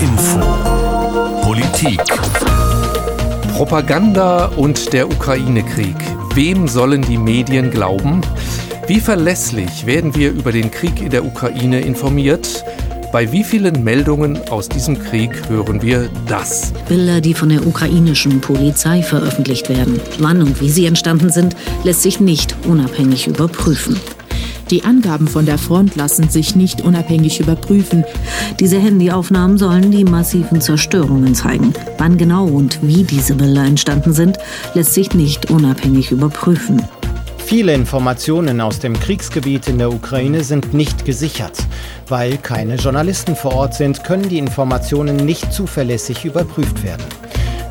Info Politik Propaganda und der Ukraine-Krieg. Wem sollen die Medien glauben? Wie verlässlich werden wir über den Krieg in der Ukraine informiert? Bei wie vielen Meldungen aus diesem Krieg hören wir das? Bilder, die von der ukrainischen Polizei veröffentlicht werden. Wann und wie sie entstanden sind, lässt sich nicht unabhängig überprüfen. Die Angaben von der Front lassen sich nicht unabhängig überprüfen. Diese Handyaufnahmen sollen die massiven Zerstörungen zeigen. Wann genau und wie diese Bilder entstanden sind, lässt sich nicht unabhängig überprüfen. Viele Informationen aus dem Kriegsgebiet in der Ukraine sind nicht gesichert. Weil keine Journalisten vor Ort sind, können die Informationen nicht zuverlässig überprüft werden.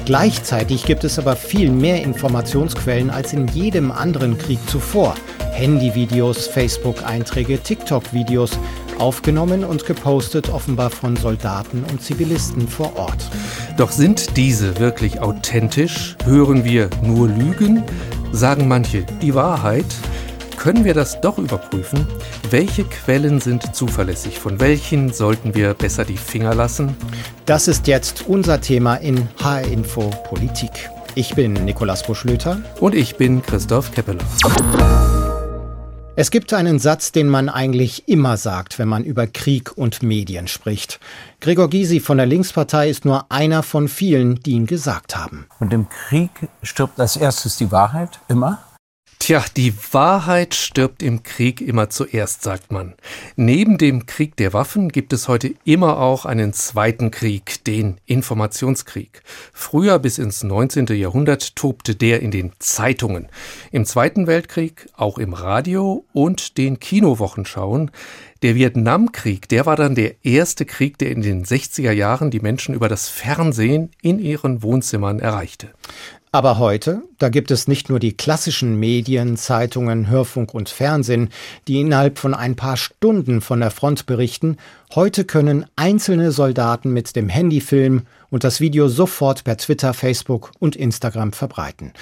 Gleichzeitig gibt es aber viel mehr Informationsquellen als in jedem anderen Krieg zuvor. Handyvideos, Facebook-Einträge, TikTok-Videos, aufgenommen und gepostet offenbar von Soldaten und Zivilisten vor Ort. Doch sind diese wirklich authentisch? Hören wir nur Lügen? Sagen manche die Wahrheit? Können wir das doch überprüfen? Welche Quellen sind zuverlässig? Von welchen sollten wir besser die Finger lassen? Das ist jetzt unser Thema in HR Info Politik. Ich bin Nikolaus Buschlöter. Und ich bin Christoph Keppeler. Es gibt einen Satz, den man eigentlich immer sagt, wenn man über Krieg und Medien spricht. Gregor Gysi von der Linkspartei ist nur einer von vielen, die ihn gesagt haben. Und im Krieg stirbt als erstes die Wahrheit, immer. Tja, die Wahrheit stirbt im Krieg immer zuerst, sagt man. Neben dem Krieg der Waffen gibt es heute immer auch einen zweiten Krieg, den Informationskrieg. Früher bis ins 19. Jahrhundert tobte der in den Zeitungen. Im Zweiten Weltkrieg auch im Radio und den Kinowochenschauen. Der Vietnamkrieg, der war dann der erste Krieg, der in den 60er Jahren die Menschen über das Fernsehen in ihren Wohnzimmern erreichte. Aber heute, da gibt es nicht nur die klassischen Medien, Zeitungen, Hörfunk und Fernsehen, die innerhalb von ein paar Stunden von der Front berichten. Heute können einzelne Soldaten mit dem Handy filmen und das Video sofort per Twitter, Facebook und Instagram verbreiten.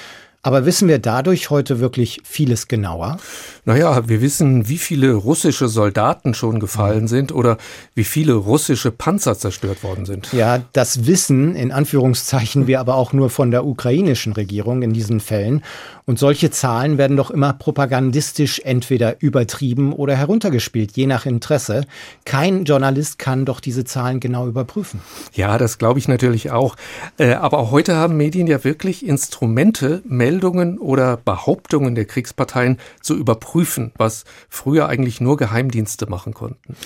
Aber wissen wir dadurch heute wirklich vieles genauer? Naja, wir wissen, wie viele russische Soldaten schon gefallen mhm. sind oder wie viele russische Panzer zerstört worden sind. Ja, das wissen in Anführungszeichen wir aber auch nur von der ukrainischen Regierung in diesen Fällen. Und solche Zahlen werden doch immer propagandistisch entweder übertrieben oder heruntergespielt, je nach Interesse. Kein Journalist kann doch diese Zahlen genau überprüfen. Ja, das glaube ich natürlich auch. Äh, aber auch heute haben Medien ja wirklich Instrumente, Meldungen oder Behauptungen der Kriegsparteien zu überprüfen, was früher eigentlich nur Geheimdienste machen konnten.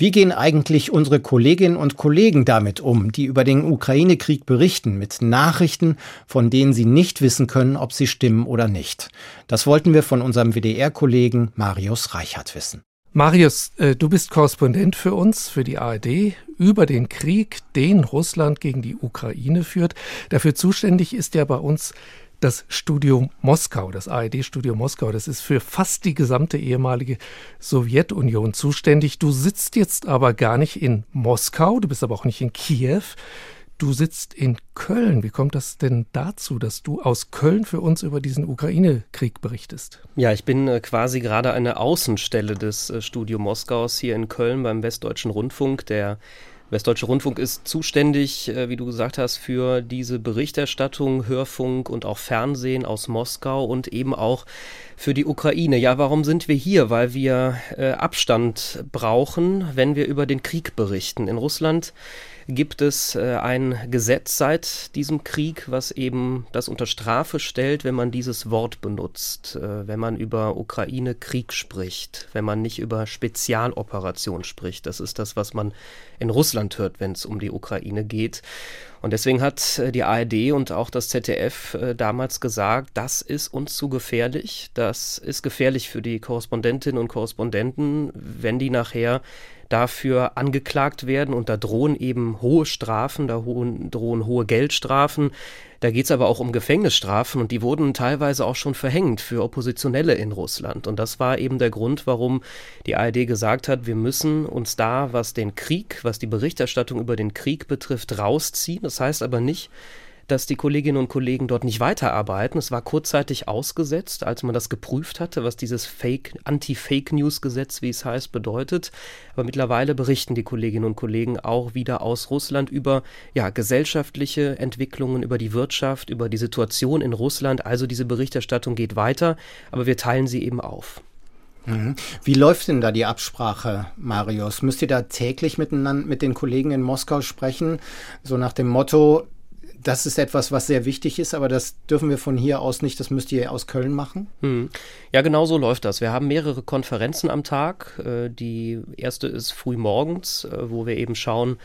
Wie gehen eigentlich unsere Kolleginnen und Kollegen damit um, die über den Ukraine-Krieg berichten, mit Nachrichten, von denen sie nicht wissen können, ob sie stimmen oder nicht? Das wollten wir von unserem WDR-Kollegen Marius Reichert wissen. Marius, äh, du bist Korrespondent für uns, für die ARD, über den Krieg, den Russland gegen die Ukraine führt. Dafür zuständig ist ja bei uns das Studio Moskau, das ARD-Studio Moskau. Das ist für fast die gesamte ehemalige Sowjetunion zuständig. Du sitzt jetzt aber gar nicht in Moskau, du bist aber auch nicht in Kiew. Du sitzt in Köln. Wie kommt das denn dazu, dass du aus Köln für uns über diesen Ukraine-Krieg berichtest? Ja, ich bin äh, quasi gerade eine Außenstelle des äh, Studio Moskaus hier in Köln beim Westdeutschen Rundfunk, der Westdeutsche Rundfunk ist zuständig, äh, wie du gesagt hast, für diese Berichterstattung, Hörfunk und auch Fernsehen aus Moskau und eben auch für die Ukraine. Ja, warum sind wir hier? Weil wir äh, Abstand brauchen, wenn wir über den Krieg berichten. In Russland gibt es äh, ein Gesetz seit diesem Krieg, was eben das unter Strafe stellt, wenn man dieses Wort benutzt, äh, wenn man über Ukraine-Krieg spricht, wenn man nicht über Spezialoperation spricht. Das ist das, was man in Russland hört, wenn es um die Ukraine geht. Und deswegen hat äh, die ARD und auch das ZDF äh, damals gesagt, das ist uns zu gefährlich. Das ist gefährlich für die Korrespondentinnen und Korrespondenten, wenn die nachher dafür angeklagt werden und da drohen eben hohe Strafen, da hohen, drohen hohe Geldstrafen. Da geht es aber auch um Gefängnisstrafen und die wurden teilweise auch schon verhängt für Oppositionelle in Russland. Und das war eben der Grund, warum die ARD gesagt hat, wir müssen uns da, was den Krieg, was die Berichterstattung über den Krieg betrifft, rausziehen. Das heißt aber nicht, dass die Kolleginnen und Kollegen dort nicht weiterarbeiten. Es war kurzzeitig ausgesetzt, als man das geprüft hatte, was dieses Fake, Anti-Fake-News-Gesetz, wie es heißt, bedeutet. Aber mittlerweile berichten die Kolleginnen und Kollegen auch wieder aus Russland über ja, gesellschaftliche Entwicklungen, über die Wirtschaft, über die Situation in Russland. Also diese Berichterstattung geht weiter, aber wir teilen sie eben auf. Mhm. Wie läuft denn da die Absprache, Marius? Müsst ihr da täglich miteinander mit den Kollegen in Moskau sprechen? So nach dem Motto, das ist etwas, was sehr wichtig ist, aber das dürfen wir von hier aus nicht, das müsst ihr aus Köln machen? Hm. Ja, genau so läuft das. Wir haben mehrere Konferenzen am Tag. Äh, die erste ist früh morgens, äh, wo wir eben schauen,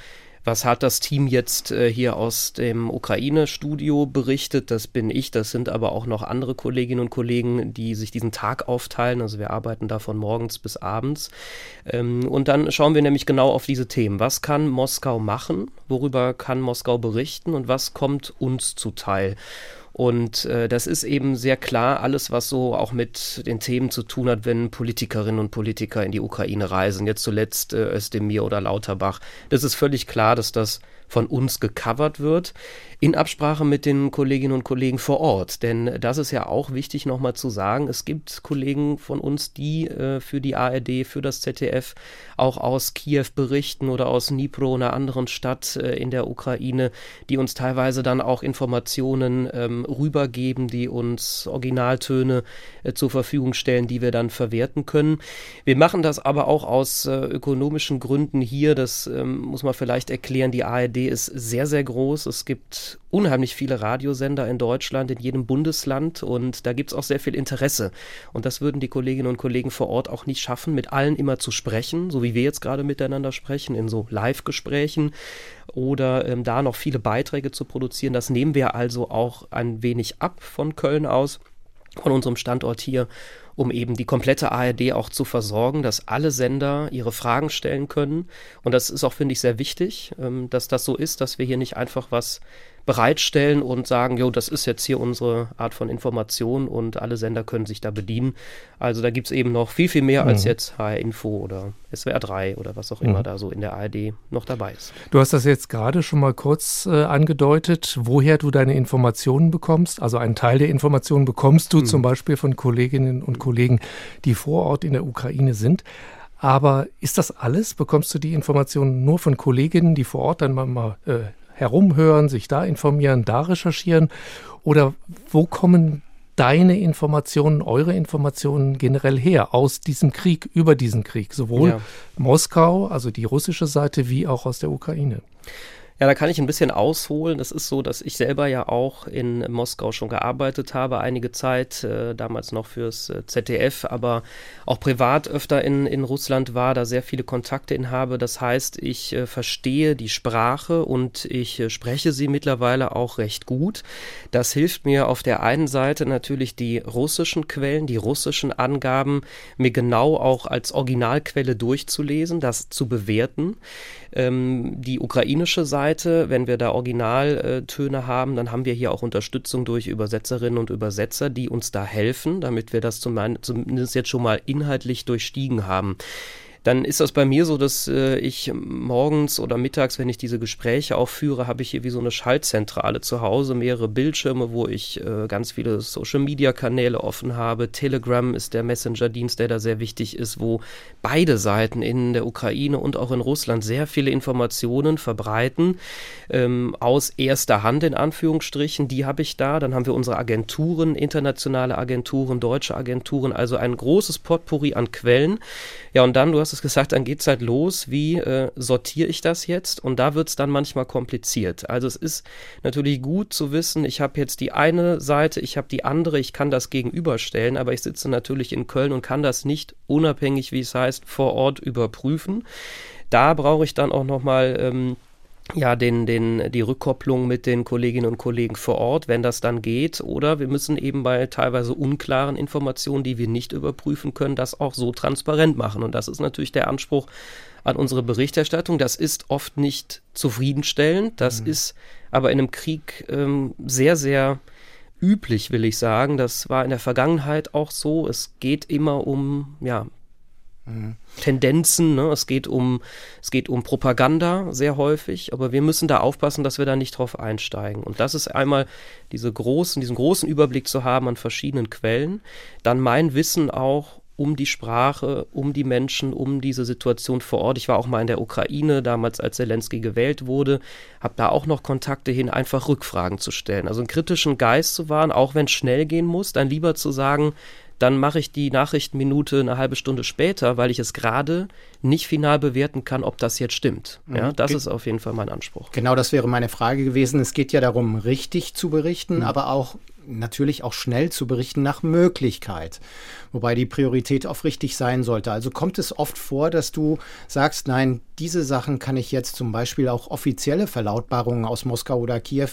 was hat das Team jetzt äh, hier aus dem Ukraine-Studio berichtet? Das bin ich, das sind aber auch noch andere Kolleginnen und Kollegen, die sich diesen Tag aufteilen. Also wir arbeiten da von morgens bis abends. Ähm, und dann schauen wir nämlich genau auf diese Themen. Was kann Moskau machen? Worüber kann Moskau berichten? Und was kommt uns zuteil? Und äh, das ist eben sehr klar alles, was so auch mit den Themen zu tun hat, wenn Politikerinnen und Politiker in die Ukraine reisen. Jetzt zuletzt äh, Özdemir oder Lauterbach. Das ist völlig klar, dass das von uns gecovert wird in Absprache mit den Kolleginnen und Kollegen vor Ort. Denn das ist ja auch wichtig nochmal zu sagen. Es gibt Kollegen von uns, die äh, für die ARD, für das ZDF auch aus Kiew berichten oder aus Dnipro, einer anderen Stadt äh, in der Ukraine, die uns teilweise dann auch Informationen ähm, rübergeben, die uns Originaltöne äh, zur Verfügung stellen, die wir dann verwerten können. Wir machen das aber auch aus äh, ökonomischen Gründen hier. Das ähm, muss man vielleicht erklären. Die ARD ist sehr, sehr groß. Es gibt unheimlich viele Radiosender in Deutschland, in jedem Bundesland und da gibt es auch sehr viel Interesse. Und das würden die Kolleginnen und Kollegen vor Ort auch nicht schaffen, mit allen immer zu sprechen, so wie wir jetzt gerade miteinander sprechen, in so Live-Gesprächen oder ähm, da noch viele Beiträge zu produzieren. Das nehmen wir also auch ein wenig ab von Köln aus, von unserem Standort hier um eben die komplette ARD auch zu versorgen, dass alle Sender ihre Fragen stellen können. Und das ist auch, finde ich, sehr wichtig, ähm, dass das so ist, dass wir hier nicht einfach was bereitstellen und sagen, jo, das ist jetzt hier unsere Art von Information und alle Sender können sich da bedienen. Also da gibt es eben noch viel, viel mehr mhm. als jetzt HR Info oder SWR 3 oder was auch immer mhm. da so in der ARD noch dabei ist. Du hast das jetzt gerade schon mal kurz äh, angedeutet, woher du deine Informationen bekommst. Also einen Teil der Informationen bekommst du mhm. zum Beispiel von Kolleginnen und Kollegen, die vor Ort in der Ukraine sind. Aber ist das alles? Bekommst du die Informationen nur von Kolleginnen, die vor Ort dann mal, mal äh, herumhören, sich da informieren, da recherchieren? Oder wo kommen deine Informationen, eure Informationen generell her aus diesem Krieg, über diesen Krieg, sowohl ja. Moskau, also die russische Seite, wie auch aus der Ukraine? Ja, da kann ich ein bisschen ausholen. Das ist so, dass ich selber ja auch in Moskau schon gearbeitet habe, einige Zeit, äh, damals noch fürs äh, ZDF, aber auch privat öfter in, in Russland war, da sehr viele Kontakte in habe. Das heißt, ich äh, verstehe die Sprache und ich äh, spreche sie mittlerweile auch recht gut. Das hilft mir auf der einen Seite natürlich die russischen Quellen, die russischen Angaben mir genau auch als Originalquelle durchzulesen, das zu bewerten. Ähm, die ukrainische Seite, wenn wir da Originaltöne haben, dann haben wir hier auch Unterstützung durch Übersetzerinnen und Übersetzer, die uns da helfen, damit wir das zum, zumindest jetzt schon mal inhaltlich durchstiegen haben dann ist das bei mir so, dass äh, ich morgens oder mittags, wenn ich diese Gespräche auch führe, habe ich hier wie so eine Schaltzentrale zu Hause, mehrere Bildschirme, wo ich äh, ganz viele Social-Media-Kanäle offen habe. Telegram ist der Messenger-Dienst, der da sehr wichtig ist, wo beide Seiten in der Ukraine und auch in Russland sehr viele Informationen verbreiten, ähm, aus erster Hand in Anführungsstrichen. Die habe ich da. Dann haben wir unsere Agenturen, internationale Agenturen, deutsche Agenturen, also ein großes Potpourri an Quellen. Ja, und dann, du hast es gesagt, dann geht es halt los, wie äh, sortiere ich das jetzt? Und da wird es dann manchmal kompliziert. Also es ist natürlich gut zu wissen, ich habe jetzt die eine Seite, ich habe die andere, ich kann das gegenüberstellen, aber ich sitze natürlich in Köln und kann das nicht unabhängig, wie es heißt, vor Ort überprüfen. Da brauche ich dann auch nochmal ähm, ja, den, den, die Rückkopplung mit den Kolleginnen und Kollegen vor Ort, wenn das dann geht. Oder wir müssen eben bei teilweise unklaren Informationen, die wir nicht überprüfen können, das auch so transparent machen. Und das ist natürlich der Anspruch an unsere Berichterstattung. Das ist oft nicht zufriedenstellend. Das mhm. ist aber in einem Krieg ähm, sehr, sehr üblich, will ich sagen. Das war in der Vergangenheit auch so. Es geht immer um ja, Tendenzen. Ne? Es geht um es geht um Propaganda sehr häufig, aber wir müssen da aufpassen, dass wir da nicht drauf einsteigen. Und das ist einmal diese großen, diesen großen Überblick zu haben an verschiedenen Quellen, dann mein Wissen auch um die Sprache, um die Menschen, um diese Situation vor Ort. Ich war auch mal in der Ukraine, damals als Zelensky gewählt wurde, habe da auch noch Kontakte hin, einfach Rückfragen zu stellen. Also einen kritischen Geist zu wahren, auch wenn es schnell gehen muss, dann lieber zu sagen, dann mache ich die Nachrichtenminute eine halbe Stunde später, weil ich es gerade nicht final bewerten kann, ob das jetzt stimmt. Ja, mhm. das Ge ist auf jeden Fall mein Anspruch. Genau, das wäre meine Frage gewesen. Es geht ja darum, richtig zu berichten, mhm. aber auch natürlich auch schnell zu berichten nach Möglichkeit. Wobei die Priorität auf richtig sein sollte. Also kommt es oft vor, dass du sagst, nein, diese Sachen kann ich jetzt zum Beispiel auch offizielle Verlautbarungen aus Moskau oder Kiew,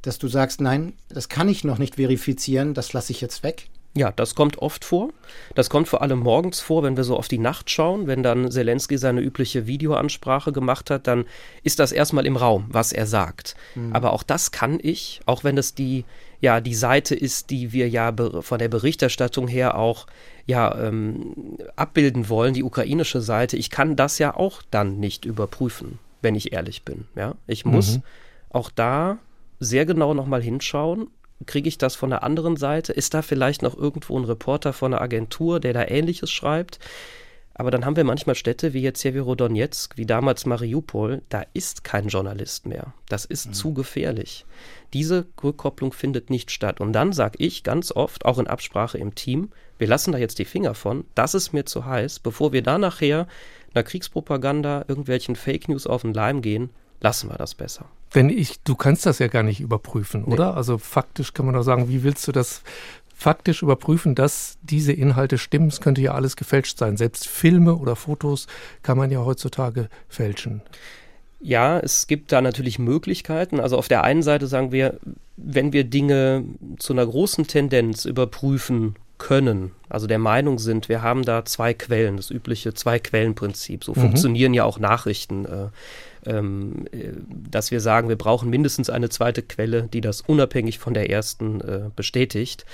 dass du sagst, nein, das kann ich noch nicht verifizieren, das lasse ich jetzt weg? Ja, das kommt oft vor. Das kommt vor allem morgens vor, wenn wir so auf die Nacht schauen. Wenn dann Zelensky seine übliche Videoansprache gemacht hat, dann ist das erstmal im Raum, was er sagt. Mhm. Aber auch das kann ich, auch wenn es die, ja, die Seite ist, die wir ja von der Berichterstattung her auch ja, ähm, abbilden wollen, die ukrainische Seite. Ich kann das ja auch dann nicht überprüfen, wenn ich ehrlich bin. Ja, ich muss mhm. auch da sehr genau nochmal hinschauen kriege ich das von der anderen Seite? Ist da vielleicht noch irgendwo ein Reporter von einer Agentur, der da Ähnliches schreibt? Aber dann haben wir manchmal Städte wie jetzt Severodonetsk, wie damals Mariupol, da ist kein Journalist mehr. Das ist mhm. zu gefährlich. Diese Rückkopplung findet nicht statt. Und dann sage ich ganz oft, auch in Absprache im Team, wir lassen da jetzt die Finger von, das ist mir zu heiß, bevor wir da nachher einer Kriegspropaganda, irgendwelchen Fake News auf den Leim gehen, lassen wir das besser. Wenn ich, du kannst das ja gar nicht überprüfen, nee. oder? Also faktisch kann man doch sagen, wie willst du das faktisch überprüfen, dass diese Inhalte stimmen? Es könnte ja alles gefälscht sein. Selbst Filme oder Fotos kann man ja heutzutage fälschen. Ja, es gibt da natürlich Möglichkeiten. Also auf der einen Seite sagen wir, wenn wir Dinge zu einer großen Tendenz überprüfen können, also der Meinung sind, wir haben da zwei Quellen, das übliche Zwei-Quellen-Prinzip. So mhm. funktionieren ja auch Nachrichten. Äh, ähm, äh, dass wir sagen, wir brauchen mindestens eine zweite Quelle, die das unabhängig von der ersten äh, bestätigt.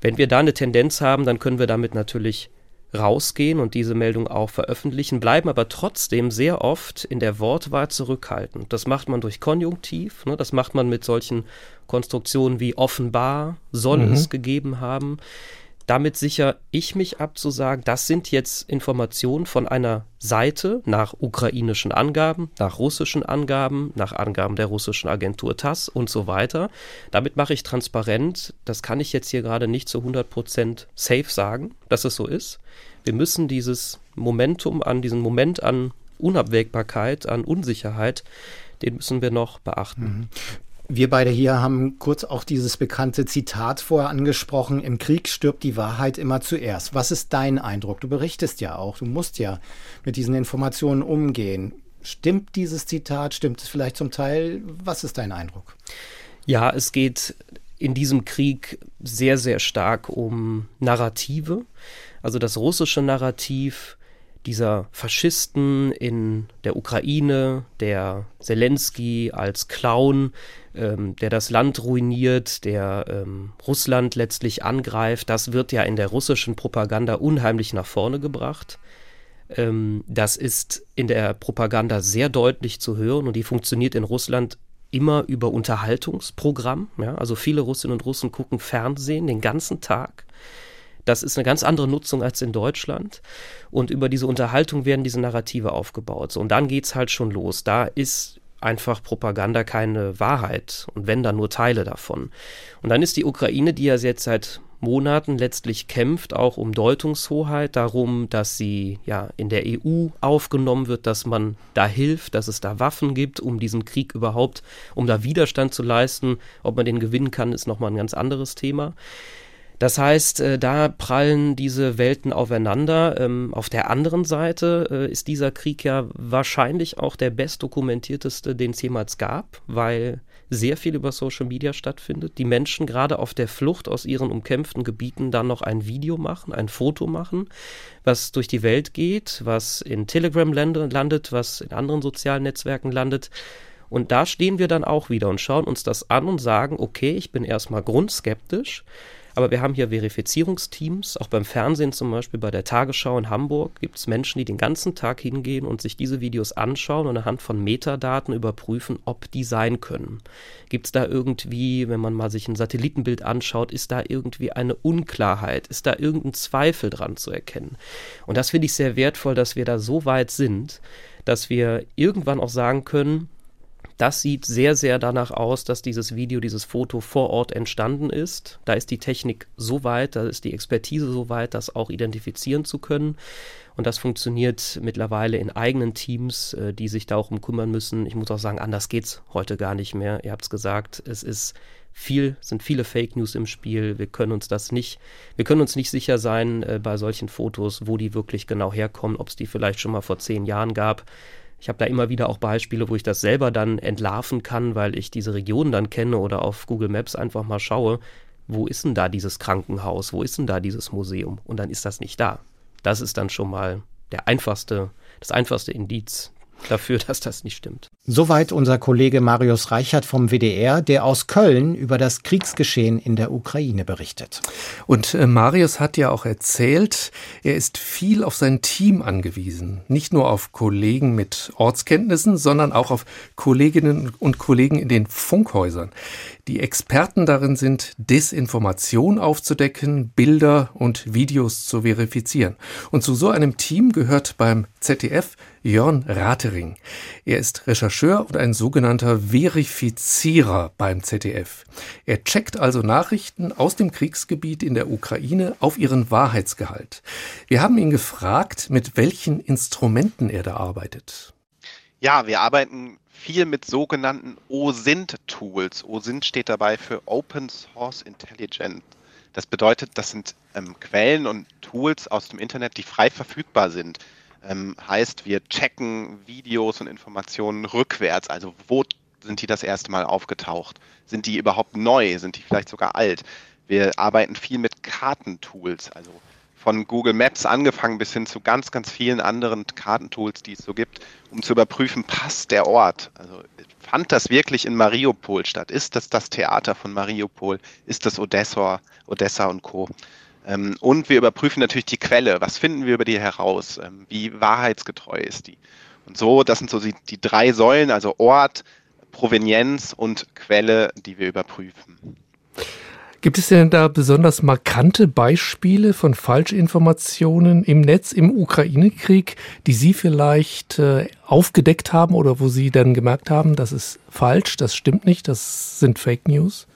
Wenn wir da eine Tendenz haben, dann können wir damit natürlich rausgehen und diese Meldung auch veröffentlichen, bleiben aber trotzdem sehr oft in der Wortwahl zurückhaltend. Das macht man durch Konjunktiv, ne, das macht man mit solchen Konstruktionen wie offenbar, soll mhm. es gegeben haben. Damit sichere ich mich ab zu sagen, das sind jetzt Informationen von einer Seite nach ukrainischen Angaben, nach russischen Angaben, nach Angaben der russischen Agentur TASS und so weiter. Damit mache ich transparent, das kann ich jetzt hier gerade nicht zu 100% safe sagen, dass es so ist. Wir müssen dieses Momentum an, diesen Moment an Unabwägbarkeit, an Unsicherheit, den müssen wir noch beachten. Mhm. Wir beide hier haben kurz auch dieses bekannte Zitat vorher angesprochen, im Krieg stirbt die Wahrheit immer zuerst. Was ist dein Eindruck? Du berichtest ja auch, du musst ja mit diesen Informationen umgehen. Stimmt dieses Zitat? Stimmt es vielleicht zum Teil? Was ist dein Eindruck? Ja, es geht in diesem Krieg sehr, sehr stark um Narrative. Also das russische Narrativ dieser Faschisten in der Ukraine, der Zelensky als Clown, ähm, der das Land ruiniert, der ähm, Russland letztlich angreift, das wird ja in der russischen Propaganda unheimlich nach vorne gebracht. Ähm, das ist in der Propaganda sehr deutlich zu hören und die funktioniert in Russland immer über Unterhaltungsprogramm. Ja? Also viele Russinnen und Russen gucken Fernsehen den ganzen Tag. Das ist eine ganz andere Nutzung als in Deutschland. Und über diese Unterhaltung werden diese Narrative aufgebaut. So, und dann geht es halt schon los. Da ist einfach Propaganda keine Wahrheit und wenn dann nur Teile davon. Und dann ist die Ukraine, die ja jetzt seit Monaten letztlich kämpft, auch um Deutungshoheit, darum, dass sie ja in der EU aufgenommen wird, dass man da hilft, dass es da Waffen gibt, um diesen Krieg überhaupt, um da Widerstand zu leisten. Ob man den gewinnen kann, ist nochmal ein ganz anderes Thema. Das heißt, äh, da prallen diese Welten aufeinander. Ähm, auf der anderen Seite äh, ist dieser Krieg ja wahrscheinlich auch der bestdokumentierteste, den es jemals gab, weil sehr viel über Social Media stattfindet. Die Menschen gerade auf der Flucht aus ihren umkämpften Gebieten dann noch ein Video machen, ein Foto machen, was durch die Welt geht, was in Telegram landet, was in anderen sozialen Netzwerken landet. Und da stehen wir dann auch wieder und schauen uns das an und sagen, okay, ich bin erstmal grundskeptisch Aber wir haben hier Verifizierungsteams, auch beim Fernsehen zum Beispiel, bei der Tagesschau in Hamburg gibt es Menschen, die den ganzen Tag hingehen und sich diese Videos anschauen und anhand von Metadaten überprüfen, ob die sein können. Gibt es da irgendwie, wenn man mal sich ein Satellitenbild anschaut, ist da irgendwie eine Unklarheit? Ist da irgendein Zweifel dran zu erkennen? Und das finde ich sehr wertvoll, dass wir da so weit sind, dass wir irgendwann auch sagen können, das sieht sehr, sehr danach aus, dass dieses Video, dieses Foto vor Ort entstanden ist. Da ist die Technik so weit, da ist die Expertise so weit, das auch identifizieren zu können. Und das funktioniert mittlerweile in eigenen Teams, äh, die sich da auch um kümmern müssen. Ich muss auch sagen, anders geht's heute gar nicht mehr. Ihr habt es gesagt, es ist viel, sind viele Fake News im Spiel. Wir können uns das nicht, wir können uns nicht sicher sein äh, bei solchen Fotos, wo die wirklich genau herkommen, ob es die vielleicht schon mal vor zehn Jahren gab. Ich habe da immer wieder auch Beispiele, wo ich das selber dann entlarven kann, weil ich diese Region dann kenne oder auf Google Maps einfach mal schaue, wo ist denn da dieses Krankenhaus, wo ist denn da dieses Museum? Und dann ist das nicht da. Das ist dann schon mal der einfachste, das einfachste Indiz dafür, dass das nicht stimmt. Soweit unser Kollege Marius Reichert vom WDR, der aus Köln über das Kriegsgeschehen in der Ukraine berichtet. Und äh, Marius hat ja auch erzählt, er ist viel auf sein Team angewiesen. Nicht nur auf Kollegen mit Ortskenntnissen, sondern auch auf Kolleginnen und Kollegen in den Funkhäusern. Die Experten darin sind, Desinformation aufzudecken, Bilder und Videos zu verifizieren. Und zu so einem Team gehört beim ZDF Jörn Ratering. Er ist Rechercheur und ein sogenannter Verifizierer beim ZDF. Er checkt also Nachrichten aus dem Kriegsgebiet in der Ukraine auf ihren Wahrheitsgehalt. Wir haben ihn gefragt, mit welchen Instrumenten er da arbeitet. Ja, wir arbeiten viel mit sogenannten OSINT-Tools. OSINT steht dabei für Open Source Intelligence. Das bedeutet, das sind ähm, Quellen und Tools aus dem Internet, die frei verfügbar sind. Ähm, heißt, wir checken Videos und Informationen rückwärts. Also wo sind die das erste Mal aufgetaucht? Sind die überhaupt neu? Sind die vielleicht sogar alt? Wir arbeiten viel mit Kartentools, also von Google Maps angefangen bis hin zu ganz, ganz vielen anderen Kartentools, die es so gibt, um zu überprüfen, passt der Ort? Also fand das wirklich in Mariupol statt? Ist das das Theater von Mariupol? Ist das Odessa, Odessa und Co.? Ähm, und wir überprüfen natürlich die Quelle. Was finden wir über die heraus? Ähm, wie wahrheitsgetreu ist die? Und so, das sind so die, die drei Säulen, also Ort, Provenienz und Quelle, die wir überprüfen. Gibt es denn da besonders markante Beispiele von Falschinformationen im Netz im Ukraine-Krieg, die Sie vielleicht äh, aufgedeckt haben oder wo Sie dann gemerkt haben, das ist falsch, das stimmt nicht, das sind Fake News?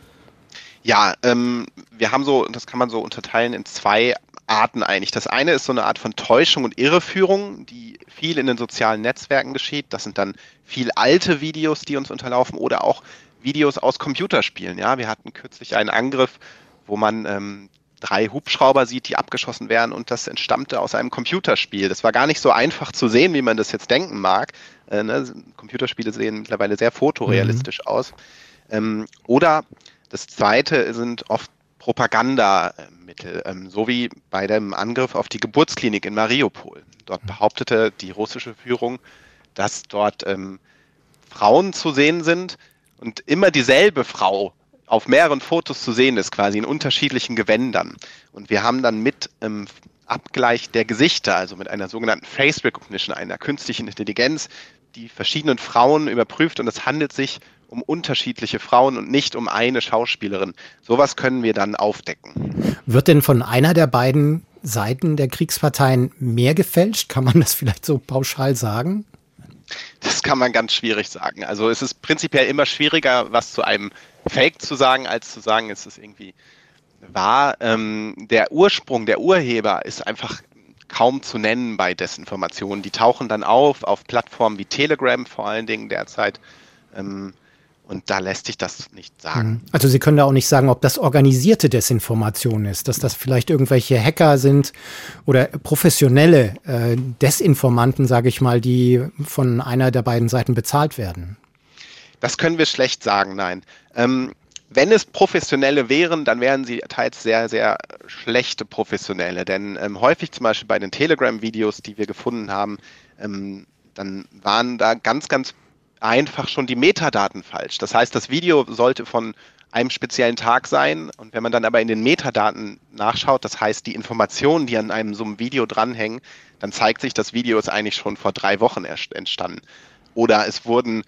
Ja, ähm, wir haben so, das kann man so unterteilen in zwei Arten eigentlich. Das eine ist so eine Art von Täuschung und Irreführung, die viel in den sozialen Netzwerken geschieht. Das sind dann viel alte Videos, die uns unterlaufen oder auch Videos aus Computerspielen. Ja, wir hatten kürzlich einen Angriff, wo man ähm, drei Hubschrauber sieht, die abgeschossen werden und das entstammte aus einem Computerspiel. Das war gar nicht so einfach zu sehen, wie man das jetzt denken mag. Äh, ne? Computerspiele sehen mittlerweile sehr fotorealistisch mhm. aus. Ähm, oder das zweite sind oft Propagandamittel, ähm, so wie bei dem Angriff auf die Geburtsklinik in Mariupol. Dort behauptete die russische Führung, dass dort ähm, Frauen zu sehen sind, und immer dieselbe Frau auf mehreren Fotos zu sehen ist, quasi in unterschiedlichen Gewändern. Und wir haben dann mit ähm, Abgleich der Gesichter, also mit einer sogenannten Face Recognition, einer künstlichen Intelligenz, die verschiedenen Frauen überprüft und es handelt sich um unterschiedliche Frauen und nicht um eine Schauspielerin. Sowas können wir dann aufdecken. Wird denn von einer der beiden Seiten der Kriegsparteien mehr gefälscht? Kann man das vielleicht so pauschal sagen? Das kann man ganz schwierig sagen. Also es ist prinzipiell immer schwieriger, was zu einem Fake zu sagen, als zu sagen, es ist irgendwie wahr. Ähm, der Ursprung, der Urheber ist einfach kaum zu nennen bei Desinformationen. Die tauchen dann auf, auf Plattformen wie Telegram vor allen Dingen derzeit. Ähm, und da lässt sich das nicht sagen. Mhm. Also Sie können da auch nicht sagen, ob das organisierte Desinformation ist, dass das vielleicht irgendwelche Hacker sind oder professionelle äh, Desinformanten, sage ich mal, die von einer der beiden Seiten bezahlt werden. Das können wir schlecht sagen, nein. Ähm, wenn es Professionelle wären, dann wären sie teils sehr, sehr schlechte Professionelle. Denn ähm, häufig zum Beispiel bei den Telegram-Videos, die wir gefunden haben, ähm, dann waren da ganz, ganz einfach schon die Metadaten falsch. Das heißt, das Video sollte von einem speziellen Tag sein. Und wenn man dann aber in den Metadaten nachschaut, das heißt die Informationen, die an einem so einem Video dranhängen, dann zeigt sich, das Video ist eigentlich schon vor drei Wochen entstanden. Oder es wurden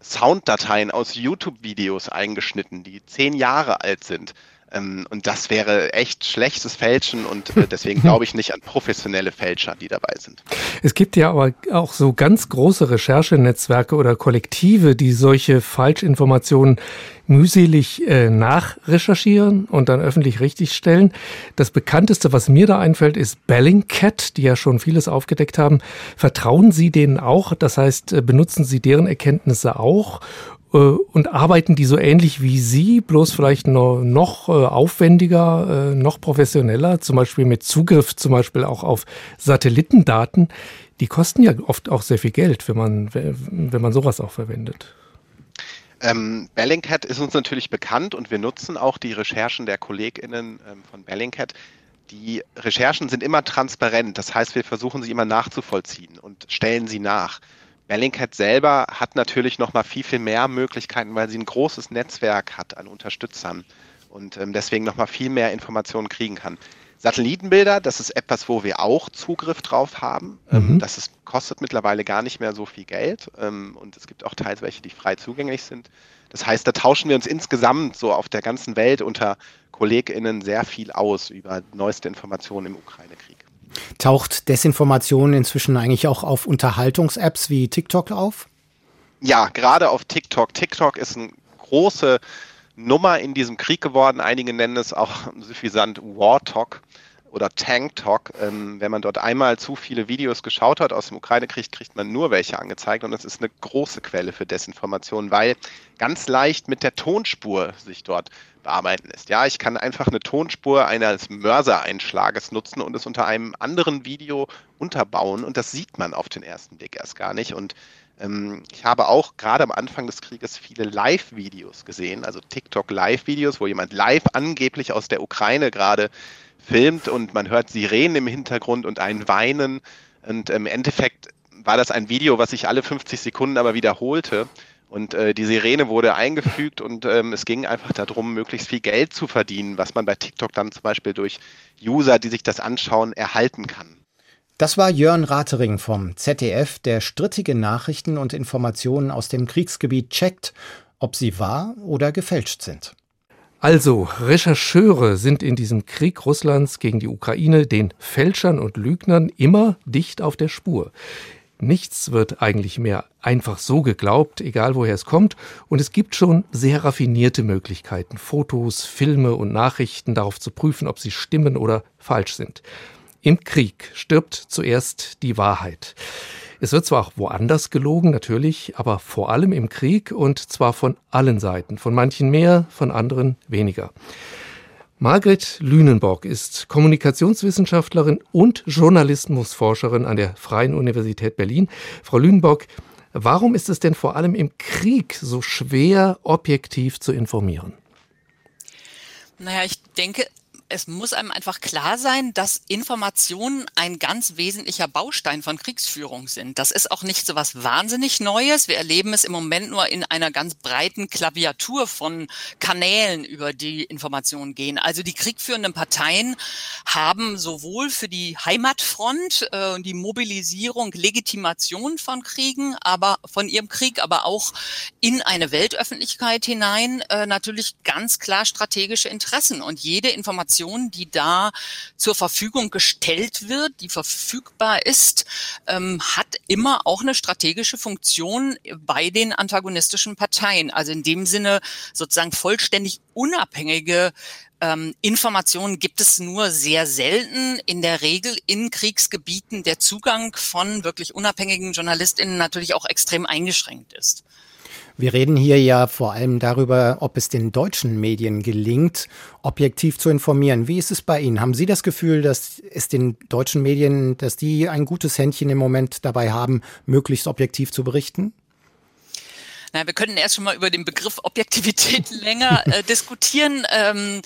Sounddateien aus YouTube-Videos eingeschnitten, die zehn Jahre alt sind. Ähm, und das wäre echt schlechtes Fälschen und äh, deswegen glaube ich nicht an professionelle Fälscher, die dabei sind. Es gibt ja aber auch so ganz große Recherchenetzwerke oder Kollektive, die solche Falschinformationen mühselig äh, nachrecherchieren und dann öffentlich richtigstellen. Das bekannteste, was mir da einfällt, ist Bellingcat, die ja schon vieles aufgedeckt haben. Vertrauen Sie denen auch? Das heißt, äh, benutzen Sie deren Erkenntnisse auch? Äh, und arbeiten die so ähnlich wie Sie, bloß vielleicht noch, noch äh, aufwendiger, äh, noch professioneller, zum Beispiel mit Zugriff zum Beispiel auch auf Satellitendaten. Die kosten ja oft auch sehr viel Geld, wenn man, wenn man sowas auch verwendet. Ähm, Bellingcat ist uns natürlich bekannt und wir nutzen auch die Recherchen der KollegInnen ähm, von Bellingcat. Die Recherchen sind immer transparent, das heißt, wir versuchen sie immer nachzuvollziehen und stellen sie nach. Bellingcat selber hat natürlich noch mal viel, viel mehr Möglichkeiten, weil sie ein großes Netzwerk hat an Unterstützern und ähm, deswegen noch mal viel mehr Informationen kriegen kann. Satellitenbilder, das ist etwas, wo wir auch Zugriff drauf haben. Ähm, mhm. das ist, kostet mittlerweile gar nicht mehr so viel Geld ähm, und es gibt auch teils welche, die frei zugänglich sind. Das heißt, da tauschen wir uns insgesamt so auf der ganzen Welt unter KollegInnen sehr viel aus über neueste Informationen im Ukraine-Krieg. Taucht Desinformation inzwischen eigentlich auch auf Unterhaltungs-Apps wie TikTok auf? Ja, gerade auf TikTok. TikTok ist eine große Nummer in diesem Krieg geworden. Einige nennen es auch suffisant War Talk oder Tank Talk. Ähm, wenn man dort einmal zu viele Videos geschaut hat aus dem Ukraine-Krieg, kriegt man nur welche angezeigt und es ist eine große Quelle für Desinformation, weil ganz leicht mit der Tonspur sich dort bearbeiten lässt. Ja, ich kann einfach eine Tonspur eines Mörsereinschlages nutzen und es unter einem anderen Video unterbauen und das sieht man auf den ersten Blick erst gar nicht und ähm, ich habe auch gerade am Anfang des Krieges viele Live-Videos gesehen, also TikTok-Live-Videos, wo jemand live angeblich aus der Ukraine gerade filmt und man hört Sirenen im Hintergrund und ein Weinen. Und im Endeffekt war das ein Video, was sich alle 50 Sekunden aber wiederholte. Und äh, die Sirene wurde eingefügt und ähm, es ging einfach darum, möglichst viel Geld zu verdienen, was man bei TikTok dann zum Beispiel durch User, die sich das anschauen, erhalten kann. Das war Jörn Ratering vom ZDF, der strittige Nachrichten und Informationen aus dem Kriegsgebiet checkt, ob sie wahr oder gefälscht sind. Also, Rechercheure sind in diesem Krieg Russlands gegen die Ukraine den Fälschern und Lügnern immer dicht auf der Spur. Nichts wird eigentlich mehr einfach so geglaubt, egal woher es kommt, und es gibt schon sehr raffinierte Möglichkeiten, Fotos, Filme und Nachrichten darauf zu prüfen, ob sie stimmen oder falsch sind. Im Krieg stirbt zuerst die Wahrheit. Es wird zwar auch woanders gelogen, natürlich, aber vor allem im Krieg und zwar von allen Seiten, von manchen mehr, von anderen weniger. Margret Lünenborg ist Kommunikationswissenschaftlerin und Journalismusforscherin an der Freien Universität Berlin. Frau Lünenborg, warum ist es denn vor allem im Krieg so schwer, objektiv zu informieren? Naja, ich denke, es muss einem einfach klar sein, dass Informationen ein ganz wesentlicher Baustein von Kriegsführung sind. Das ist auch nicht so was wahnsinnig Neues. Wir erleben es im Moment nur in einer ganz breiten Klaviatur von Kanälen, über die Informationen gehen. Also die kriegführenden Parteien haben sowohl für die Heimatfront äh, die Mobilisierung, Legitimation von Kriegen, aber von ihrem Krieg, aber auch in eine Weltöffentlichkeit hinein äh, natürlich ganz klar strategische Interessen. Und jede Information Information, die da zur Verfügung gestellt wird, die verfügbar ist, ähm, hat immer auch eine strategische Funktion bei den antagonistischen Parteien. Also in dem Sinne sozusagen vollständig unabhängige ähm, Informationen gibt es nur sehr selten. In der Regel in Kriegsgebieten der Zugang von wirklich unabhängigen JournalistInnen natürlich auch extrem eingeschränkt ist. Wir reden hier ja vor allem darüber, ob es den deutschen Medien gelingt, objektiv zu informieren. Wie ist es bei Ihnen? Haben Sie das Gefühl, dass es den deutschen Medien, dass die ein gutes Händchen im Moment dabei haben, möglichst objektiv zu berichten? Na, wir können erst schon mal über den Begriff Objektivität länger äh, diskutieren. Ähm,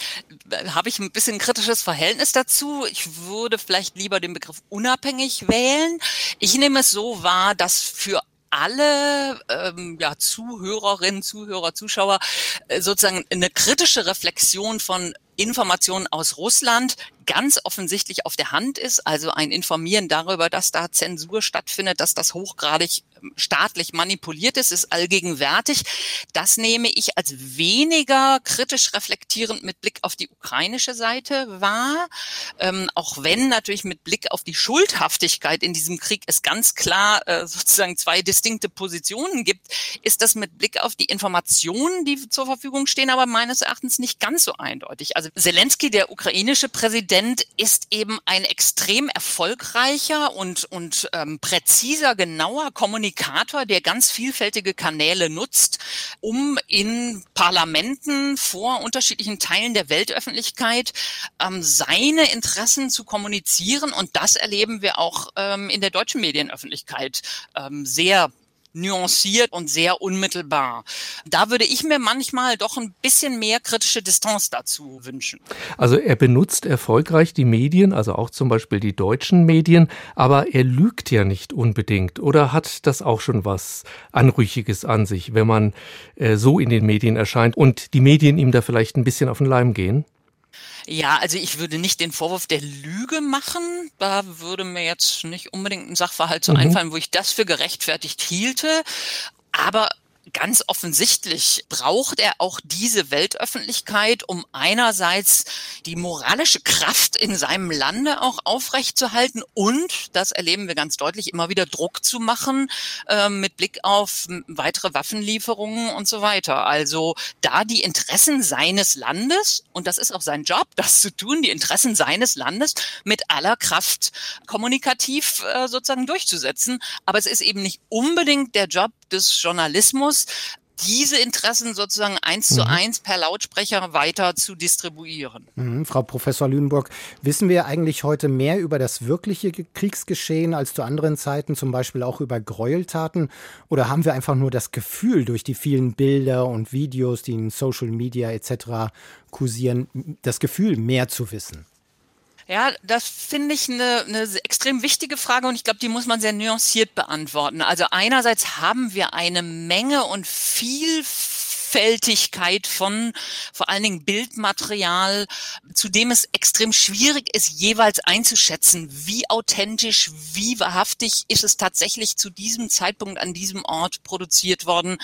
Habe ich ein bisschen kritisches Verhältnis dazu. Ich würde vielleicht lieber den Begriff unabhängig wählen. Ich nehme es so wahr, dass für alle ähm, ja, Zuhörerinnen, Zuhörer, Zuschauer äh, sozusagen eine kritische Reflexion von Informationen aus Russland ganz offensichtlich auf der Hand ist, also ein Informieren darüber, dass da Zensur stattfindet, dass das hochgradig ähm, staatlich manipuliert ist, ist allgegenwärtig. Das nehme ich als weniger kritisch reflektierend mit Blick auf die ukrainische Seite wahr, ähm, auch wenn natürlich mit Blick auf die Schuldhaftigkeit in diesem Krieg es ganz klar äh, sozusagen zwei distinkte Positionen gibt, ist das mit Blick auf die Informationen, die zur Verfügung stehen, aber meines Erachtens nicht ganz so eindeutig. Also Zelensky, der ukrainische Präsident, ist eben ein extrem erfolgreicher und, und ähm, präziser, genauer Kommunikator, der ganz vielfältige Kanäle nutzt, um in Parlamenten vor unterschiedlichen Teilen der Weltöffentlichkeit ähm, seine Interessen zu kommunizieren. Und das erleben wir auch ähm, in der deutschen Medienöffentlichkeit ähm, sehr nuanciert und sehr unmittelbar. Da würde ich mir manchmal doch ein bisschen mehr kritische Distanz dazu wünschen. Also er benutzt erfolgreich die Medien, also auch zum Beispiel die deutschen Medien, aber er lügt ja nicht unbedingt oder hat das auch schon was Anrüchiges an sich, wenn man äh, so in den Medien erscheint und die Medien ihm da vielleicht ein bisschen auf den Leim gehen? Ja, also ich würde nicht den Vorwurf der Lüge machen. Da würde mir jetzt nicht unbedingt ein Sachverhalt so mhm. einfallen, wo ich das für gerechtfertigt hielte. Aber ganz offensichtlich braucht er auch diese Weltöffentlichkeit, um einerseits die moralische Kraft in seinem Lande auch aufrechtzuerhalten und, das erleben wir ganz deutlich, immer wieder Druck zu machen äh, mit Blick auf weitere Waffenlieferungen und so weiter. Also da die Interessen seines Landes, und das ist auch sein Job, das zu tun, die Interessen seines Landes mit aller Kraft kommunikativ äh, sozusagen durchzusetzen. Aber es ist eben nicht unbedingt der Job des Journalismus, diese Interessen sozusagen eins mhm. zu eins per Lautsprecher weiter zu distribuieren. Mhm. Frau Professor Lüneburg, wissen wir eigentlich heute mehr über das wirkliche Kriegsgeschehen als zu anderen Zeiten, zum Beispiel auch über Gräueltaten? Oder haben wir einfach nur das Gefühl durch die vielen Bilder und Videos, die in Social Media etc. kursieren, das Gefühl, mehr zu wissen? Ja, das finde ich eine, eine extrem wichtige Frage und ich glaube, die muss man sehr nuanciert beantworten. Also einerseits haben wir eine Menge und viel Vielfältigkeit von vor allen Dingen Bildmaterial, zu dem es extrem schwierig ist, jeweils einzuschätzen, wie authentisch, wie wahrhaftig ist es tatsächlich zu diesem Zeitpunkt an diesem Ort produziert worden.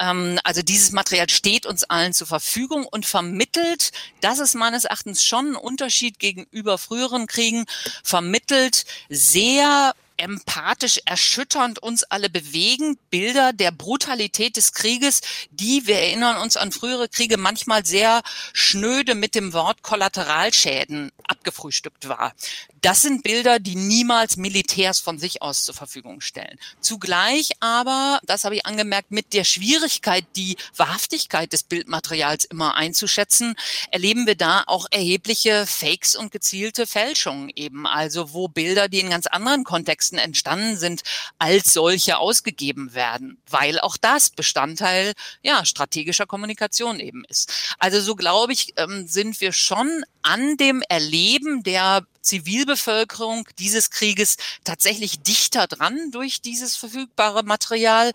Ähm, also dieses Material steht uns allen zur Verfügung und vermittelt, das ist meines Erachtens schon ein Unterschied gegenüber früheren Kriegen, vermittelt sehr empathisch erschütternd uns alle bewegen. Bilder der Brutalität des Krieges, die, wir erinnern uns an frühere Kriege, manchmal sehr schnöde mit dem Wort Kollateralschäden abgefrühstückt war. Das sind Bilder, die niemals Militärs von sich aus zur Verfügung stellen. Zugleich aber, das habe ich angemerkt, mit der Schwierigkeit, die Wahrhaftigkeit des Bildmaterials immer einzuschätzen, erleben wir da auch erhebliche Fakes und gezielte Fälschungen eben. Also wo Bilder, die in ganz anderen Kontexten entstanden sind, als solche ausgegeben werden, weil auch das Bestandteil ja strategischer Kommunikation eben ist. Also so glaube ich, ähm, sind wir schon an dem Erleben der Zivilbevölkerung dieses Krieges tatsächlich dichter dran durch dieses verfügbare Material.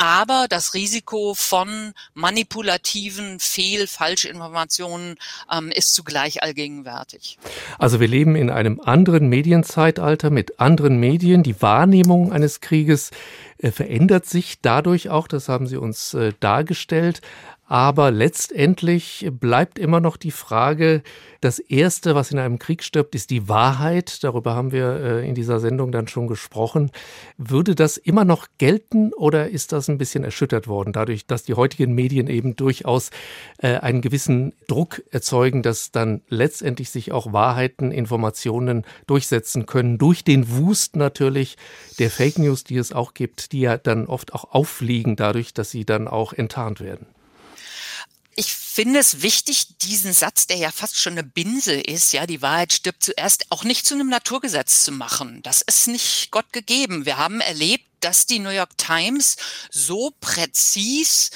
Aber das Risiko von manipulativen Fehl-, Falschinformationen ähm, ist zugleich allgegenwärtig. Also wir leben in einem anderen Medienzeitalter mit anderen Medien. Die Wahrnehmung eines Krieges äh, verändert sich dadurch auch, das haben Sie uns äh, dargestellt. Aber letztendlich bleibt immer noch die Frage, das Erste, was in einem Krieg stirbt, ist die Wahrheit. Darüber haben wir äh, in dieser Sendung dann schon gesprochen. Würde das immer noch gelten oder ist das ein bisschen erschüttert worden, dadurch, dass die heutigen Medien eben durchaus äh, einen gewissen Druck erzeugen, dass dann letztendlich sich auch Wahrheiten, Informationen durchsetzen können, durch den Wust natürlich der Fake News, die es auch gibt, die ja dann oft auch auffliegen dadurch, dass sie dann auch enttarnt werden ich finde es wichtig, diesen Satz, der ja fast schon eine Binse ist, ja, die Wahrheit stirbt zuerst, auch nicht zu einem Naturgesetz zu machen. Das ist nicht Gott gegeben. Wir haben erlebt, dass die New York Times so präzis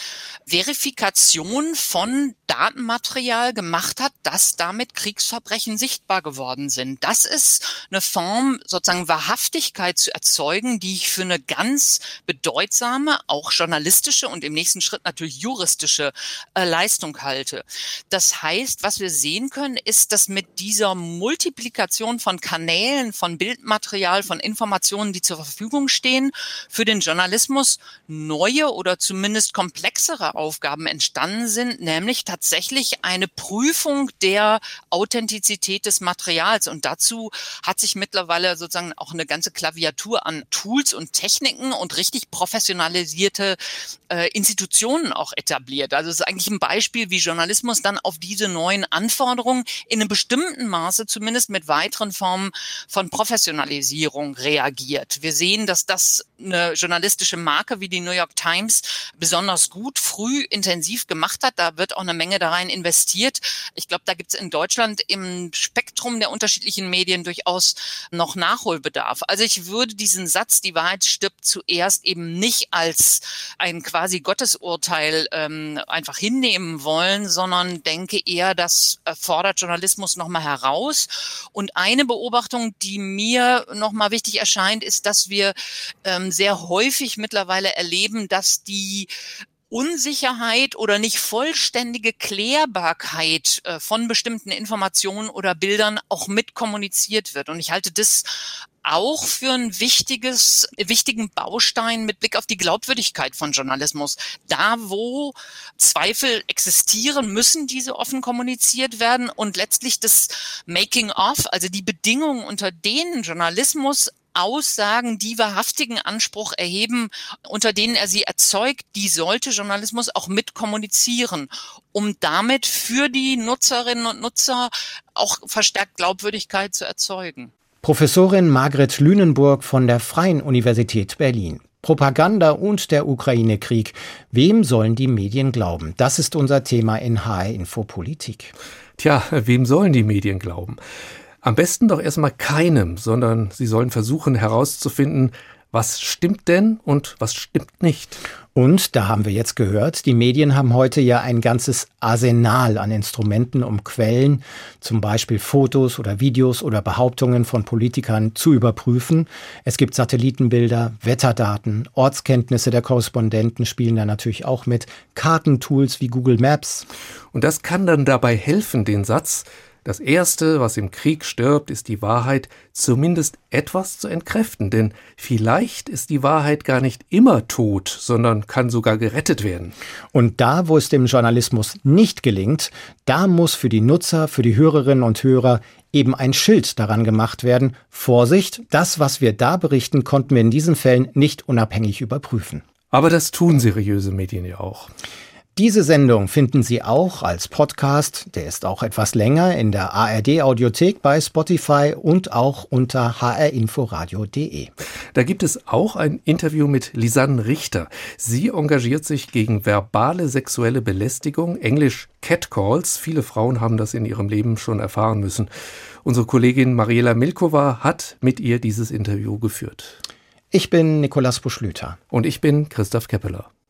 Verifikation von Datenmaterial gemacht hat, dass damit Kriegsverbrechen sichtbar geworden sind. Das ist eine Form, sozusagen Wahrhaftigkeit zu erzeugen, die ich für eine ganz bedeutsame, auch journalistische und im nächsten Schritt natürlich juristische äh, Leistung halte. Das heißt, was wir sehen können, ist, dass mit dieser Multiplikation von Kanälen, von Bildmaterial, von Informationen, die zur Verfügung stehen, für den Journalismus neue oder zumindest komplexere Aufgaben entstanden sind, nämlich tatsächlich eine Prüfung der Authentizität des Materials. Und dazu hat sich mittlerweile sozusagen auch eine ganze Klaviatur an Tools und Techniken und richtig professionalisierte äh, Institutionen auch etabliert. Also es ist eigentlich ein Beispiel, wie Journalismus dann auf diese neuen Anforderungen in einem bestimmten Maße zumindest mit weiteren Formen von Professionalisierung reagiert. Wir sehen, dass das eine journalistische Marke wie die New York Times besonders gut, früh, intensiv gemacht hat. Da wird auch eine Menge da rein investiert. Ich glaube, da gibt es in Deutschland im Spektrum der unterschiedlichen Medien durchaus noch Nachholbedarf. Also ich würde diesen Satz, die Wahrheit stirbt zuerst eben nicht als ein quasi Gottesurteil ähm, einfach hinnehmen wollen, sondern denke eher, das fordert Journalismus nochmal heraus. Und eine Beobachtung, die mir nochmal wichtig erscheint, ist, dass wir ähm, sehr häufig mittlerweile erleben, dass die Unsicherheit oder nicht vollständige Klärbarkeit äh, von bestimmten Informationen oder Bildern auch mitkommuniziert wird. Und ich halte das auch für ein wichtiges, wichtigen Baustein mit Blick auf die Glaubwürdigkeit von Journalismus. Da, wo Zweifel existieren, müssen diese offen kommuniziert werden und letztlich das Making of, also die Bedingungen, unter denen Journalismus Aussagen, die wahrhaftigen Anspruch erheben, unter denen er sie erzeugt, die sollte Journalismus auch mit kommunizieren, um damit für die Nutzerinnen und Nutzer auch verstärkt Glaubwürdigkeit zu erzeugen. Professorin Margret Lünenburg von der Freien Universität Berlin. Propaganda und der Ukraine-Krieg. Wem sollen die Medien glauben? Das ist unser Thema in HR Info Politik. Tja, wem sollen die Medien glauben? Am besten doch erstmal keinem, sondern sie sollen versuchen herauszufinden, was stimmt denn und was stimmt nicht. Und da haben wir jetzt gehört, die Medien haben heute ja ein ganzes Arsenal an Instrumenten, um Quellen, zum Beispiel Fotos oder Videos oder Behauptungen von Politikern zu überprüfen. Es gibt Satellitenbilder, Wetterdaten, Ortskenntnisse der Korrespondenten spielen da natürlich auch mit, Kartentools wie Google Maps. Und das kann dann dabei helfen, den Satz, das Erste, was im Krieg stirbt, ist die Wahrheit, zumindest etwas zu entkräften, denn vielleicht ist die Wahrheit gar nicht immer tot, sondern kann sogar gerettet werden. Und da, wo es dem Journalismus nicht gelingt, da muss für die Nutzer, für die Hörerinnen und Hörer eben ein Schild daran gemacht werden. Vorsicht, das, was wir da berichten, konnten wir in diesen Fällen nicht unabhängig überprüfen. Aber das tun seriöse Medien ja auch. Diese Sendung finden Sie auch als Podcast, der ist auch etwas länger, in der ARD Audiothek bei Spotify und auch unter hrinforadio.de. Da gibt es auch ein Interview mit Lisanne Richter. Sie engagiert sich gegen verbale sexuelle Belästigung, englisch Catcalls. Viele Frauen haben das in ihrem Leben schon erfahren müssen. Unsere Kollegin Mariela Milkova hat mit ihr dieses Interview geführt. Ich bin Nikolaus Buschlüter. Und ich bin Christoph Keppeler.